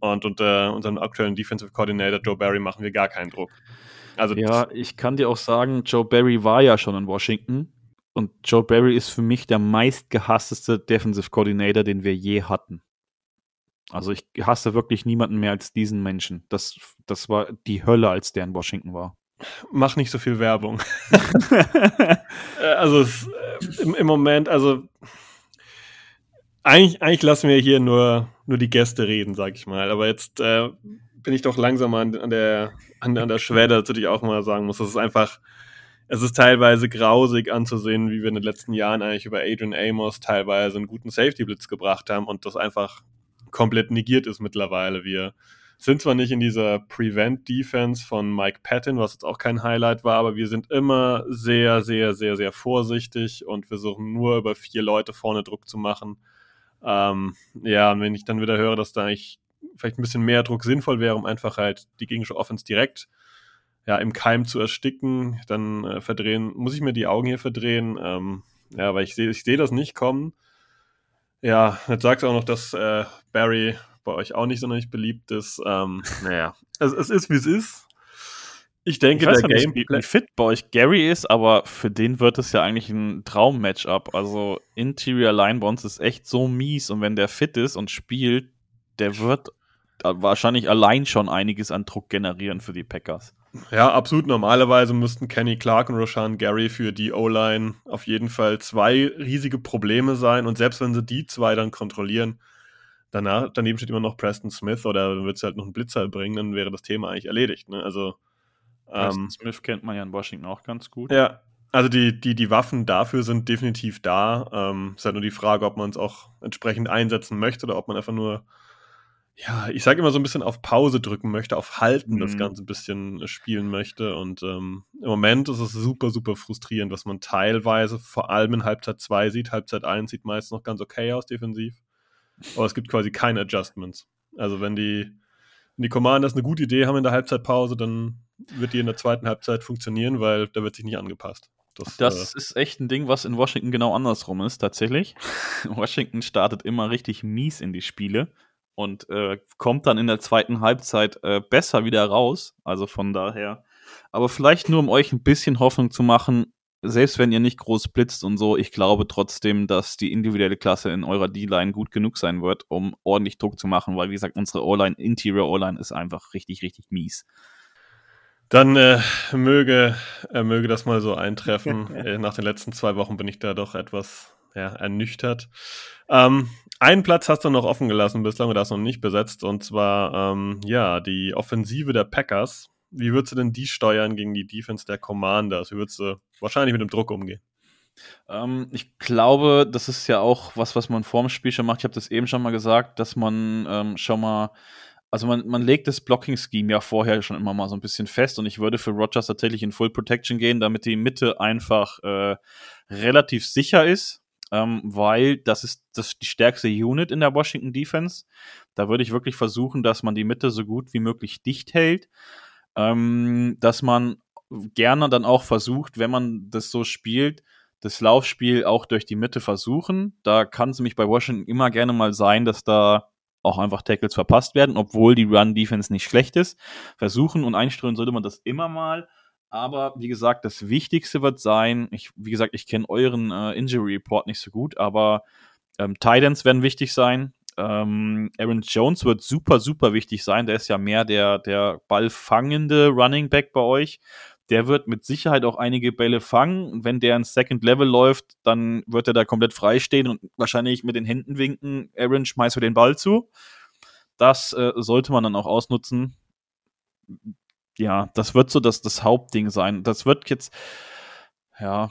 Und unter unserem aktuellen Defensive Coordinator Joe Barry machen wir gar keinen Druck. Also ja, ich kann dir auch sagen, Joe Barry war ja schon in Washington. Und Joe Barry ist für mich der meistgehassteste Defensive Coordinator, den wir je hatten. Also ich hasse wirklich niemanden mehr als diesen Menschen. Das, das war die Hölle, als der in Washington war. Mach nicht so viel Werbung. (laughs) Äh, also es, äh, im, im, Moment, also eigentlich, eigentlich lassen wir hier nur, nur die Gäste reden, sag ich mal. Aber jetzt äh, bin ich doch langsam an, an, der, an, an der Schwelle, dass ich auch mal sagen muss, es ist einfach, es ist teilweise grausig anzusehen, wie wir in den letzten Jahren eigentlich über Adrian Amos teilweise einen guten Safety-Blitz gebracht haben und das einfach komplett negiert ist mittlerweile. Wir sind zwar nicht in dieser Prevent-Defense von Mike Patton, was jetzt auch kein Highlight war, aber wir sind immer sehr, sehr, sehr, sehr vorsichtig und versuchen nur über vier Leute vorne Druck zu machen. Ähm, ja, und wenn ich dann wieder höre, dass da eigentlich vielleicht ein bisschen mehr Druck sinnvoll wäre, um einfach halt die gegnerische Offense direkt ja, im Keim zu ersticken, dann äh, verdrehen, muss ich mir die Augen hier verdrehen. Ähm, ja, weil ich sehe ich seh das nicht kommen. Ja, jetzt sagt auch noch, dass äh, Barry bei euch auch nicht sonderlich beliebt ist. Ähm, naja, es, es ist, wie es ist. Ich denke, ich der Gameplay. Wie fit bei euch Gary ist, aber für den wird es ja eigentlich ein Traum-Matchup. Also Interior Line bei uns ist echt so mies und wenn der fit ist und spielt, der wird wahrscheinlich allein schon einiges an Druck generieren für die Packers. Ja, absolut. Normalerweise müssten Kenny Clark und Roshan Gary für die O-Line auf jeden Fall zwei riesige Probleme sein. Und selbst wenn sie die zwei dann kontrollieren, danach, daneben steht immer noch Preston Smith oder dann wird es halt noch einen Blitzer bringen, dann wäre das Thema eigentlich erledigt. Ne? Also, ähm, Smith kennt man ja in Washington auch ganz gut. Ja, also die, die, die Waffen dafür sind definitiv da. Ähm, ist halt nur die Frage, ob man es auch entsprechend einsetzen möchte oder ob man einfach nur ja, ich sage immer so ein bisschen auf Pause drücken möchte, auf Halten mhm. das Ganze ein bisschen äh, spielen möchte. Und ähm, im Moment ist es super, super frustrierend, was man teilweise vor allem in Halbzeit 2 sieht. Halbzeit 1 sieht meist noch ganz okay aus defensiv. Aber es gibt quasi keine Adjustments. Also wenn die, wenn die Commanders eine gute Idee haben in der Halbzeitpause, dann wird die in der zweiten Halbzeit funktionieren, weil da wird sich nicht angepasst. Das, das äh, ist echt ein Ding, was in Washington genau andersrum ist, tatsächlich. (laughs) Washington startet immer richtig mies in die Spiele und äh, kommt dann in der zweiten Halbzeit äh, besser wieder raus. Also von daher. Aber vielleicht nur, um euch ein bisschen Hoffnung zu machen, selbst wenn ihr nicht groß blitzt und so, ich glaube trotzdem, dass die individuelle Klasse in eurer D-Line gut genug sein wird, um ordentlich Druck zu machen, weil wie gesagt, unsere O-Line, Interior O-Line ist einfach richtig, richtig mies. Dann äh, möge, äh, möge das mal so eintreffen. (laughs) äh, nach den letzten zwei Wochen bin ich da doch etwas ja, ernüchtert. Ähm, einen Platz hast du noch offen gelassen bislang und das noch nicht besetzt, und zwar ähm, ja die Offensive der Packers. Wie würdest du denn die steuern gegen die Defense der Commanders? Wie würdest du wahrscheinlich mit dem Druck umgehen? Ähm, ich glaube, das ist ja auch was, was man vorm Spiel schon macht. Ich habe das eben schon mal gesagt, dass man ähm, schon mal also man, man legt das Blocking-Scheme ja vorher schon immer mal so ein bisschen fest und ich würde für Rogers tatsächlich in Full Protection gehen, damit die Mitte einfach äh, relativ sicher ist, ähm, weil das ist das die stärkste Unit in der Washington Defense. Da würde ich wirklich versuchen, dass man die Mitte so gut wie möglich dicht hält ähm, dass man gerne dann auch versucht, wenn man das so spielt, das Laufspiel auch durch die Mitte versuchen. Da kann es nämlich bei Washington immer gerne mal sein, dass da auch einfach Tackles verpasst werden, obwohl die Run-Defense nicht schlecht ist. Versuchen und einstreuen sollte man das immer mal. Aber wie gesagt, das Wichtigste wird sein, ich, wie gesagt, ich kenne euren äh, Injury Report nicht so gut, aber ähm, Titans werden wichtig sein. Ähm, Aaron Jones wird super, super wichtig sein. Der ist ja mehr der, der ballfangende Running Back bei euch. Der wird mit Sicherheit auch einige Bälle fangen. wenn der ins Second Level läuft, dann wird er da komplett frei stehen und wahrscheinlich mit den Händen winken. Aaron, schmeißt du den Ball zu. Das äh, sollte man dann auch ausnutzen. Ja, das wird so das, das Hauptding sein. Das wird jetzt, ja,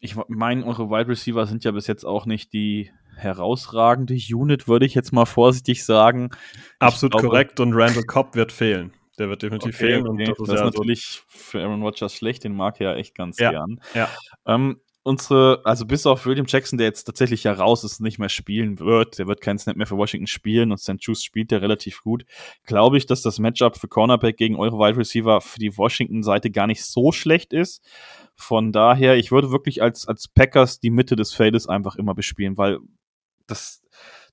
ich meine, eure Wide Receiver sind ja bis jetzt auch nicht die herausragende Unit, würde ich jetzt mal vorsichtig sagen. Absolut glaube, korrekt und Randall Cobb wird fehlen. Der wird definitiv okay, fehlen. Okay. Und das, das ist, ja natürlich so für Aaron Rodgers schlecht, den mag er ja echt ganz ja, gern. Ja. Ähm, unsere, also bis auf William Jackson, der jetzt tatsächlich ja raus ist, nicht mehr spielen wird, der wird keinen Snap mehr für Washington spielen und St. Juice spielt der relativ gut, glaube ich, dass das Matchup für Cornerback gegen eure Wide Receiver für die Washington-Seite gar nicht so schlecht ist. Von daher, ich würde wirklich als, als Packers die Mitte des Feldes einfach immer bespielen, weil das,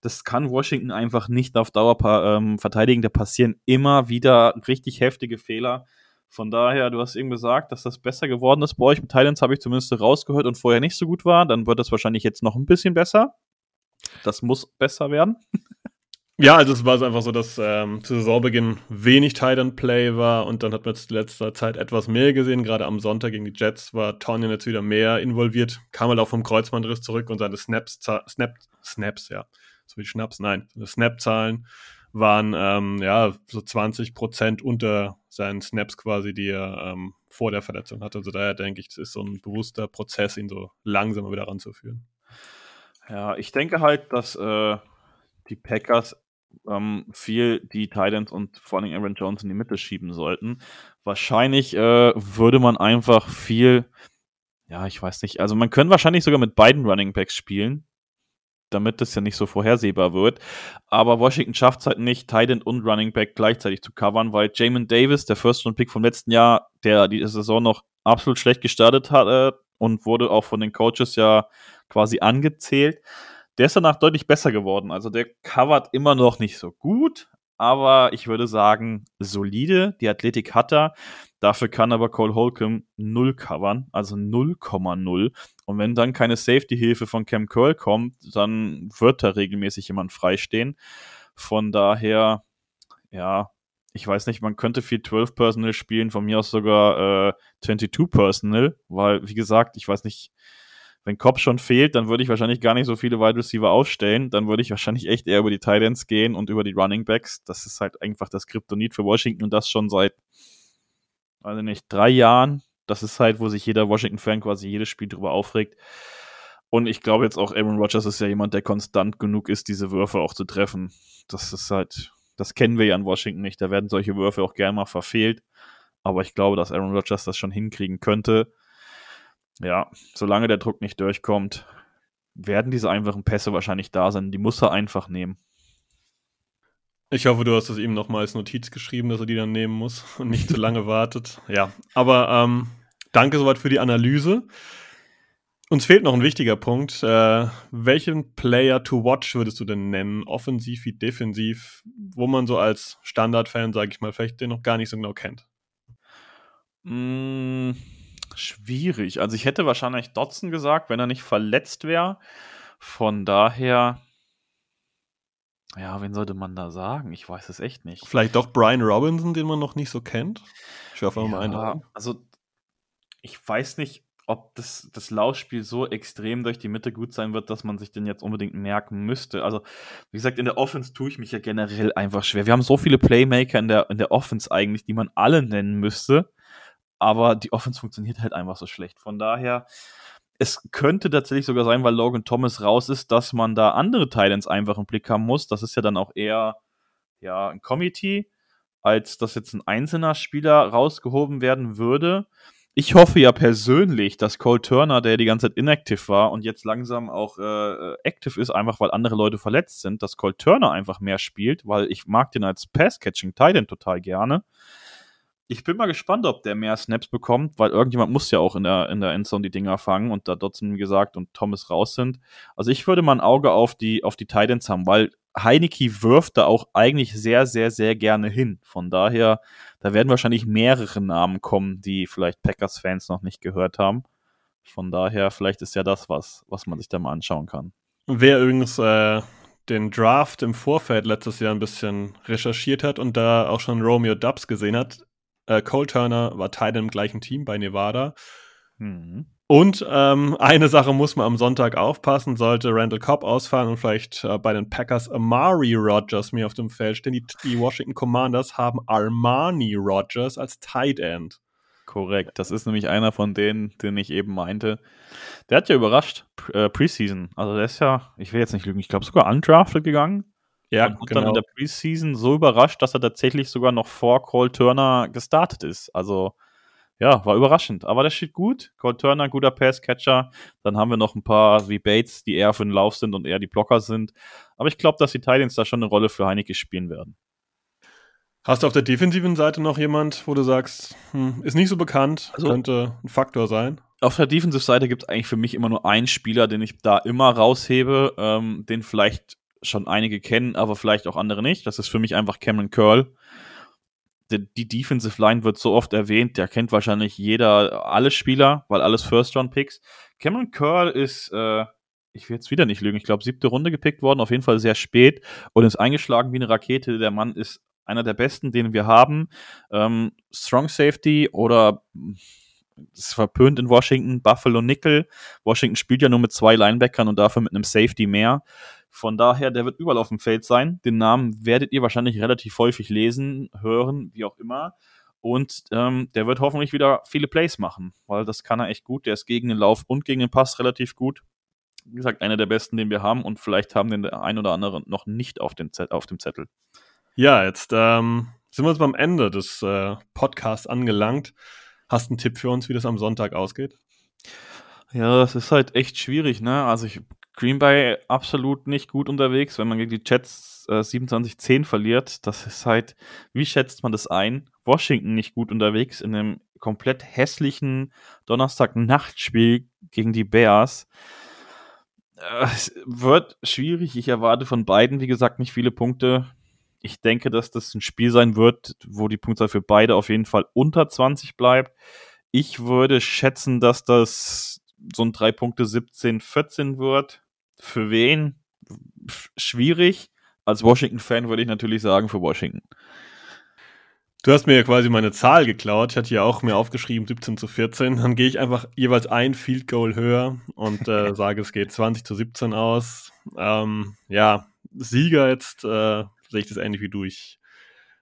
das kann Washington einfach nicht auf Dauer ähm, verteidigen. Da passieren immer wieder richtig heftige Fehler. Von daher, du hast eben gesagt, dass das besser geworden ist bei euch. Mit Thailands habe ich zumindest rausgehört und vorher nicht so gut war. Dann wird das wahrscheinlich jetzt noch ein bisschen besser. Das muss besser werden. Ja, also es war einfach so, dass ähm, zu Saisonbeginn wenig Titan Play war und dann hat man jetzt in letzter Zeit etwas mehr gesehen. Gerade am Sonntag gegen die Jets war Tonyan jetzt wieder mehr involviert, kam halt auch vom Kreuzbandriss zurück und seine Snaps, Snap, Snaps, ja, so wie Schnaps, nein, Snap-Zahlen waren ähm, ja so 20 Prozent unter seinen Snaps quasi, die er ähm, vor der Verletzung hatte. Also daher denke ich, es ist so ein bewusster Prozess, ihn so langsam wieder ranzuführen. Ja, ich denke halt, dass äh, die Packers ähm, viel die Titans und vor allem Aaron Jones in die Mitte schieben sollten. Wahrscheinlich äh, würde man einfach viel, ja, ich weiß nicht, also man könnte wahrscheinlich sogar mit beiden Running Backs spielen, damit das ja nicht so vorhersehbar wird. Aber Washington schafft es halt nicht, Titan und Running Back gleichzeitig zu covern, weil Jamin Davis, der First-Round-Pick vom letzten Jahr, der die Saison noch absolut schlecht gestartet hat äh, und wurde auch von den Coaches ja quasi angezählt, der ist danach deutlich besser geworden. Also der covert immer noch nicht so gut, aber ich würde sagen, solide. Die Athletik hat er. Dafür kann aber Cole Holcomb null covern, also 0,0. Und wenn dann keine Safety-Hilfe von Cam Curl kommt, dann wird da regelmäßig jemand freistehen. Von daher, ja, ich weiß nicht, man könnte viel 12 Personal spielen, von mir aus sogar äh, 22 Personal, weil, wie gesagt, ich weiß nicht, wenn Cobb schon fehlt, dann würde ich wahrscheinlich gar nicht so viele Wide Receiver aufstellen. Dann würde ich wahrscheinlich echt eher über die Titans gehen und über die Running Backs. Das ist halt einfach das Kryptonit für Washington und das schon seit, weiß nicht, drei Jahren. Das ist halt, wo sich jeder Washington-Fan quasi jedes Spiel drüber aufregt. Und ich glaube jetzt auch, Aaron Rodgers ist ja jemand, der konstant genug ist, diese Würfe auch zu treffen. Das ist halt, das kennen wir ja in Washington nicht. Da werden solche Würfe auch gerne mal verfehlt. Aber ich glaube, dass Aaron Rodgers das schon hinkriegen könnte ja, solange der Druck nicht durchkommt, werden diese einfachen Pässe wahrscheinlich da sein. Die muss er einfach nehmen. Ich hoffe, du hast es ihm nochmal als Notiz geschrieben, dass er die dann nehmen muss (laughs) und nicht zu lange wartet. Ja, aber ähm, danke soweit für die Analyse. Uns fehlt noch ein wichtiger Punkt. Äh, welchen Player to watch würdest du denn nennen? Offensiv wie defensiv, wo man so als Standardfan, sage ich mal, vielleicht den noch gar nicht so genau kennt? Mm, schwierig. Also ich hätte wahrscheinlich Dotson gesagt, wenn er nicht verletzt wäre. Von daher, ja, wen sollte man da sagen? Ich weiß es echt nicht. Vielleicht doch Brian Robinson, den man noch nicht so kennt. Ich werfe ja, mal einen. Also ich weiß nicht, ob das, das Laufspiel so extrem durch die Mitte gut sein wird, dass man sich den jetzt unbedingt merken müsste. Also, wie gesagt, in der Offense tue ich mich ja generell einfach schwer. Wir haben so viele Playmaker in der, in der Offense eigentlich, die man alle nennen müsste. Aber die Offense funktioniert halt einfach so schlecht. Von daher, es könnte tatsächlich sogar sein, weil Logan Thomas raus ist, dass man da andere Titans einfach im Blick haben muss. Das ist ja dann auch eher ja, ein Committee, als dass jetzt ein einzelner Spieler rausgehoben werden würde ich hoffe ja persönlich, dass Cole Turner, der die ganze Zeit inactive war und jetzt langsam auch äh, active ist, einfach weil andere Leute verletzt sind, dass Cole Turner einfach mehr spielt, weil ich mag den als Pass-Catching Titan total gerne. Ich bin mal gespannt, ob der mehr Snaps bekommt, weil irgendjemand muss ja auch in der, in der Endzone die Dinger fangen und da Dotson, gesagt, und Thomas raus sind. Also ich würde mal ein Auge auf die, auf die Titans haben, weil Heineke wirft da auch eigentlich sehr, sehr, sehr gerne hin. Von daher, da werden wahrscheinlich mehrere Namen kommen, die vielleicht Packers-Fans noch nicht gehört haben. Von daher, vielleicht ist ja das was, was man sich da mal anschauen kann. Wer übrigens äh, den Draft im Vorfeld letztes Jahr ein bisschen recherchiert hat und da auch schon Romeo Dubs gesehen hat, äh, Cole Turner war Teil im gleichen Team bei Nevada. Mhm. Und ähm, (laughs) eine Sache muss man am Sonntag aufpassen, sollte Randall Cobb ausfallen und vielleicht äh, bei den Packers Amari Rogers mehr auf dem Feld stehen. Die, die Washington Commanders haben Armani Rogers als Tight End. Korrekt, das ist nämlich einer von denen, den ich eben meinte. Der hat ja überrascht, äh, Preseason. Also der ist ja, ich will jetzt nicht lügen, ich glaube sogar undrafted gegangen. Ja, und hat genau. dann in der Preseason so überrascht, dass er tatsächlich sogar noch vor Cole Turner gestartet ist. Also ja, war überraschend. Aber das steht gut. Cole Turner, guter Passcatcher. Dann haben wir noch ein paar wie Bates, die eher für den Lauf sind und eher die Blocker sind. Aber ich glaube, dass die Titans da schon eine Rolle für Heineke spielen werden. Hast du auf der defensiven Seite noch jemand, wo du sagst, hm, ist nicht so bekannt, also, könnte ein Faktor sein? Auf der Defensive-Seite gibt es eigentlich für mich immer nur einen Spieler, den ich da immer raushebe, ähm, den vielleicht schon einige kennen, aber vielleicht auch andere nicht. Das ist für mich einfach Cameron Curl die Defensive Line wird so oft erwähnt, der kennt wahrscheinlich jeder, alle Spieler, weil alles First-Round-Picks. Cameron Curl ist, äh, ich will jetzt wieder nicht lügen, ich glaube siebte Runde gepickt worden, auf jeden Fall sehr spät und ist eingeschlagen wie eine Rakete. Der Mann ist einer der besten, den wir haben. Ähm, Strong Safety oder ist verpönt in Washington, Buffalo Nickel. Washington spielt ja nur mit zwei Linebackern und dafür mit einem Safety mehr. Von daher, der wird überall auf dem Feld sein. Den Namen werdet ihr wahrscheinlich relativ häufig lesen, hören, wie auch immer. Und ähm, der wird hoffentlich wieder viele Plays machen, weil das kann er echt gut. Der ist gegen den Lauf und gegen den Pass relativ gut. Wie gesagt, einer der besten, den wir haben. Und vielleicht haben den der ein oder andere noch nicht auf dem, Zett auf dem Zettel. Ja, jetzt ähm, sind wir uns beim Ende des äh, Podcasts angelangt. Hast du einen Tipp für uns, wie das am Sonntag ausgeht? Ja, das ist halt echt schwierig, ne? Also ich Green Bay absolut nicht gut unterwegs, wenn man gegen die Jets äh, 27-10 verliert. Das ist halt, wie schätzt man das ein? Washington nicht gut unterwegs in einem komplett hässlichen Donnerstag-Nachtspiel gegen die Bears. Äh, es wird schwierig. Ich erwarte von beiden, wie gesagt, nicht viele Punkte. Ich denke, dass das ein Spiel sein wird, wo die Punktzahl für beide auf jeden Fall unter 20 bleibt. Ich würde schätzen, dass das so ein 3 Punkte 17, 14 wird. Für wen? Schwierig. Als Washington-Fan würde ich natürlich sagen, für Washington. Du hast mir ja quasi meine Zahl geklaut. Ich hatte ja auch mir aufgeschrieben 17 zu 14. Dann gehe ich einfach jeweils ein Field Goal höher und äh, (laughs) sage, es geht 20 zu 17 aus. Ähm, ja, Sieger jetzt äh, sehe ich das ähnlich wie du. Ich,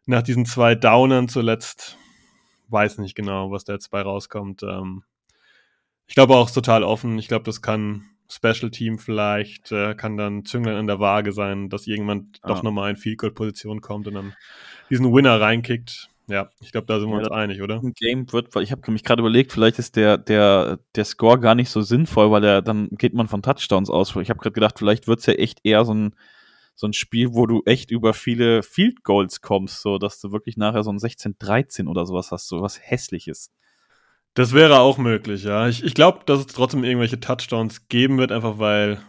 nach diesen zwei Downern zuletzt weiß nicht genau, was da jetzt bei rauskommt. Ähm, ich glaube auch total offen. Ich glaube, das kann Special Team vielleicht, äh, kann dann Zünglein an der Waage sein, dass irgendjemand ah. doch nochmal in Field Goal Position kommt und dann diesen Winner reinkickt. Ja, ich glaube, da sind wir ja, uns einig, oder? Ein Game wird, weil ich habe mich gerade überlegt, vielleicht ist der, der, der Score gar nicht so sinnvoll, weil der, dann geht man von Touchdowns aus. Ich habe gerade gedacht, vielleicht wird es ja echt eher so ein, so ein Spiel, wo du echt über viele Field Goals kommst, so dass du wirklich nachher so ein 16-13 oder sowas hast, so was hässliches. Das wäre auch möglich, ja. Ich, ich glaube, dass es trotzdem irgendwelche Touchdowns geben wird, einfach weil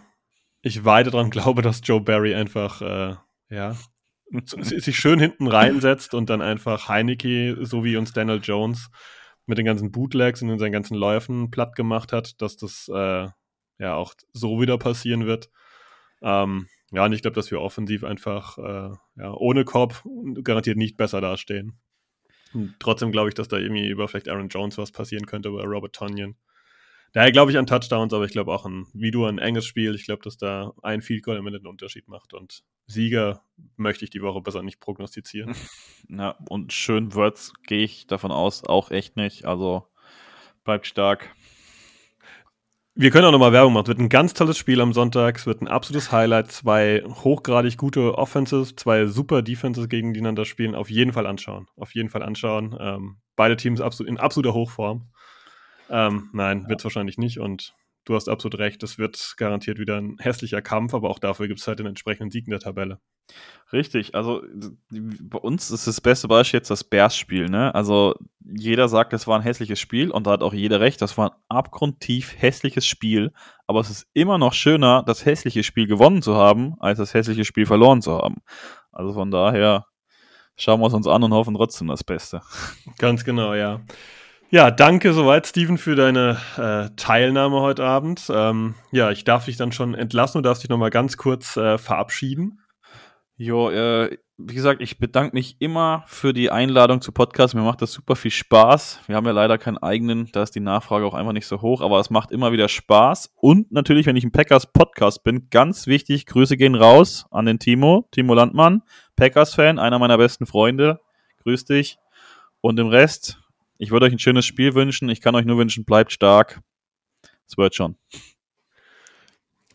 ich weiter daran (laughs) glaube, dass Joe Barry einfach, äh, ja, sich schön hinten reinsetzt und dann einfach Heineke, so wie uns Daniel Jones, mit den ganzen Bootlegs und in seinen ganzen Läufen platt gemacht hat, dass das äh, ja auch so wieder passieren wird. Ähm, ja, und ich glaube, dass wir offensiv einfach äh, ja, ohne Korb garantiert nicht besser dastehen. Trotzdem glaube ich, dass da irgendwie über vielleicht Aaron Jones was passieren könnte oder Robert Tonyan. Daher glaube ich an Touchdowns, aber ich glaube auch an, wie du, ein enges Spiel. Ich glaube, dass da ein Field Goal Ende den Unterschied macht. Und Sieger möchte ich die Woche besser nicht prognostizieren. (laughs) Ja, und schön Words gehe ich davon aus, auch echt nicht. Also bleibt stark. Wir können auch nochmal Werbung machen. Es wird ein ganz tolles Spiel am Sonntag. Es wird ein absolutes Highlight. Zwei hochgradig gute Offenses, zwei super Defenses gegeneinander spielen. Auf jeden Fall anschauen. Auf jeden Fall anschauen. Ähm, beide Teams absolut, in absoluter Hochform. Ähm, nein, ja. wird es wahrscheinlich nicht. Und du hast absolut recht. Es wird garantiert wieder ein hässlicher Kampf, aber auch dafür gibt es halt den entsprechenden Sieg in der Tabelle. Richtig, also bei uns ist das beste Beispiel jetzt das Bears-Spiel, ne? Also jeder sagt, es war ein hässliches Spiel und da hat auch jeder recht, das war ein abgrundtief hässliches Spiel, aber es ist immer noch schöner, das hässliche Spiel gewonnen zu haben, als das hässliche Spiel verloren zu haben. Also von daher schauen wir es uns an und hoffen trotzdem das Beste. Ganz genau, ja. Ja, danke soweit, Steven, für deine äh, Teilnahme heute Abend. Ähm, ja, ich darf dich dann schon entlassen. Du darfst dich nochmal ganz kurz äh, verabschieden. Jo, äh, wie gesagt, ich bedanke mich immer für die Einladung zu Podcast. Mir macht das super viel Spaß. Wir haben ja leider keinen eigenen, da ist die Nachfrage auch einfach nicht so hoch, aber es macht immer wieder Spaß. Und natürlich, wenn ich ein Packers Podcast bin, ganz wichtig, Grüße gehen raus an den Timo, Timo Landmann, Packers-Fan, einer meiner besten Freunde. Grüß dich. Und im Rest, ich würde euch ein schönes Spiel wünschen. Ich kann euch nur wünschen, bleibt stark. Es wird schon.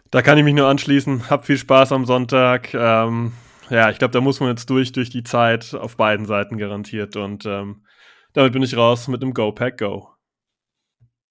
Da kann ich mich nur anschließen. Habt viel Spaß am Sonntag. Ähm, ja, ich glaube, da muss man jetzt durch, durch die Zeit auf beiden Seiten garantiert. Und ähm, damit bin ich raus mit dem Go Pack Go.